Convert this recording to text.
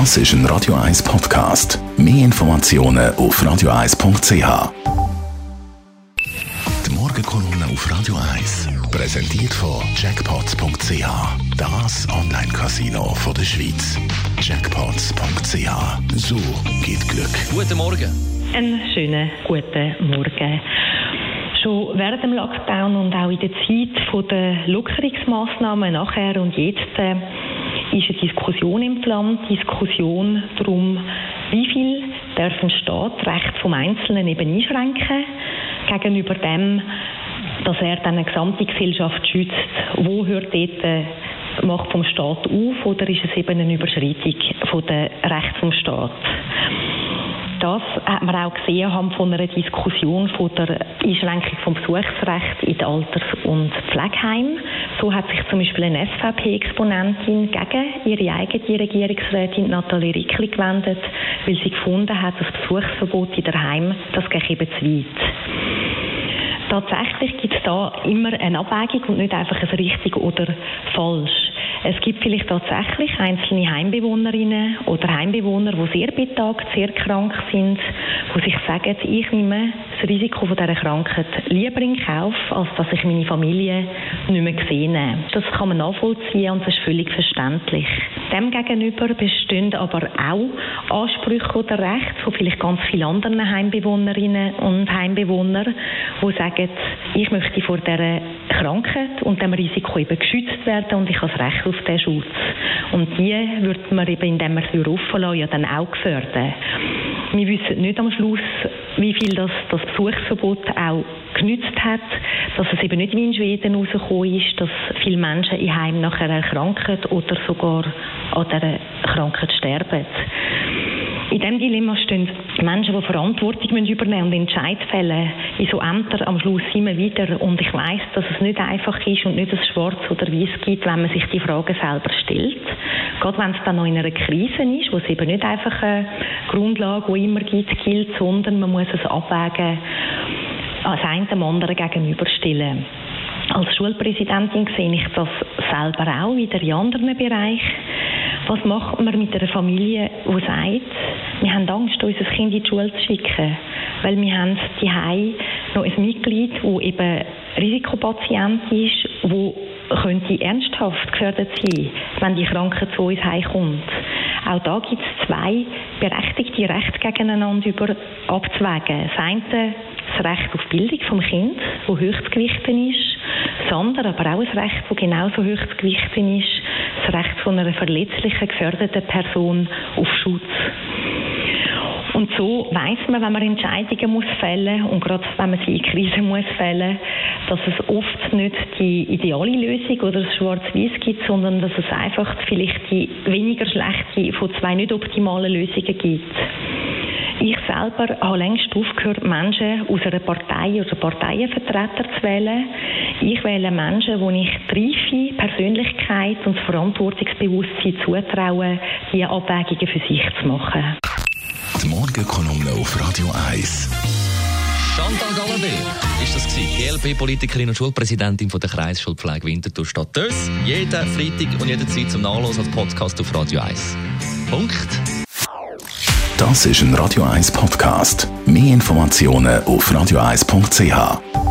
Das ist ein Radio 1 Podcast. Mehr Informationen auf radio1.ch. Die Morgenkolonne auf Radio 1 präsentiert von Jackpots.ch. Das Online-Casino der Schweiz. Jackpots.ch. So geht Glück. Guten Morgen. Einen schönen guten Morgen. Schon während dem Lockdown und auch in der Zeit der Lockerungsmaßnahmen nachher und jetzt äh, ist eine Diskussion im Land, Diskussion darum, wie viel darf ein Staat Recht vom Einzelnen eben einschränken gegenüber dem, dass er dann eine gesamte Gesellschaft schützt. Wo hört dort die Macht vom Staat auf oder ist es eben eine Überschreitung von der Recht vom Staat? Das hat man auch gesehen von einer Diskussion von der Einschränkung vom Besuchsrecht in den Alters- und Pflegeheimen. So hat sich zum Beispiel eine SVP-Exponentin gegen ihre eigene Regierungsrätin Nathalie Rickli gewendet, weil sie gefunden hat, das Besuchsverbot in der Heim, das geht eben zu weit. Tatsächlich gibt es da immer eine Abwägung und nicht einfach ein richtig oder falsch. Es gibt vielleicht tatsächlich einzelne Heimbewohnerinnen oder Heimbewohner, die sehr betagt, sehr krank sind, die sich sagen, ich nehme das Risiko dieser Krankheit lieber in Kauf, als dass ich meine Familie nicht mehr sehe. Das kann man nachvollziehen und das ist völlig verständlich. Demgegenüber bestehen aber auch Ansprüche oder Rechte von vielleicht ganz vielen anderen Heimbewohnerinnen und Heimbewohnern, die sagen, ich möchte vor dieser Krankheit und dem Risiko eben geschützt werden und ich habe das Recht auf diesen Schutz. Und die wird man eben, indem man sie offen lässt, ja dann auch gefördert. Wir wissen nicht am Schluss, wie viel das, das Besuchsverbot auch genützt hat, dass es eben nicht wie in Schweden rausgekommen ist, dass viele Menschen in Heim nachher erkranken oder sogar an dieser Krankheit sterben. In diesem Dilemma stehen Menschen, die Verantwortung übernehmen und Entscheid fällen in so Ämtern am Schluss immer wieder. Und ich weiß, dass es nicht einfach ist und nicht das Schwarz oder Weiß gibt, wenn man sich die Fragen selber stellt. Gerade wenn es dann noch in einer Krise ist, wo es eben nicht einfach eine Grundlage, die immer gibt, gilt, sondern man muss es abwägen, als einen dem anderen gegenüberstellen. Als Schulpräsidentin sehe ich das selber auch wieder in anderen Bereichen. Was macht man mit einer Familie, die sagt, wir haben Angst, unser Kind in die Schule zu schicken, weil wir haben die noch ein Mitglied, das eben Risikopatient ist, wo könnte ernsthaft gefördert sein, wenn die Krankheit zu uns heimkommt. Auch da gibt es zwei berechtigte Rechte gegeneinander über abzuwägen. Das eine das Recht auf Bildung vom Kind, das höchst gewichten ist. Das andere, aber auch ein Recht, das genauso gewichten ist, das Recht von einer verletzlichen, geförderten Person auf Schutz. Und so weiß man, wenn man Entscheidungen muss fällen und gerade wenn man sie in Krisen muss fällen, dass es oft nicht die ideale Lösung oder das Schwarz-Weiß gibt, sondern dass es einfach vielleicht die weniger schlechte von zwei nicht optimalen Lösungen gibt. Ich selber habe längst aufgehört, Menschen aus einer Partei oder Parteienvertreter zu wählen. Ich wähle Menschen, wo ich die reife Persönlichkeit und das Verantwortungsbewusstsein zutraue, diese Abwägungen für sich zu machen. Morgenkolumne auf Radio 1. Chantal Galladay ist das gewesen. GLP-Politikerin und Schulpräsidentin von der Kreisschulpflege Winterthur Stadt Dös. Jeden Freitag und jederzeit zum Nachlesen als Podcast auf Radio 1. Punkt. Das ist ein Radio 1 Podcast. Mehr Informationen auf radio1.ch.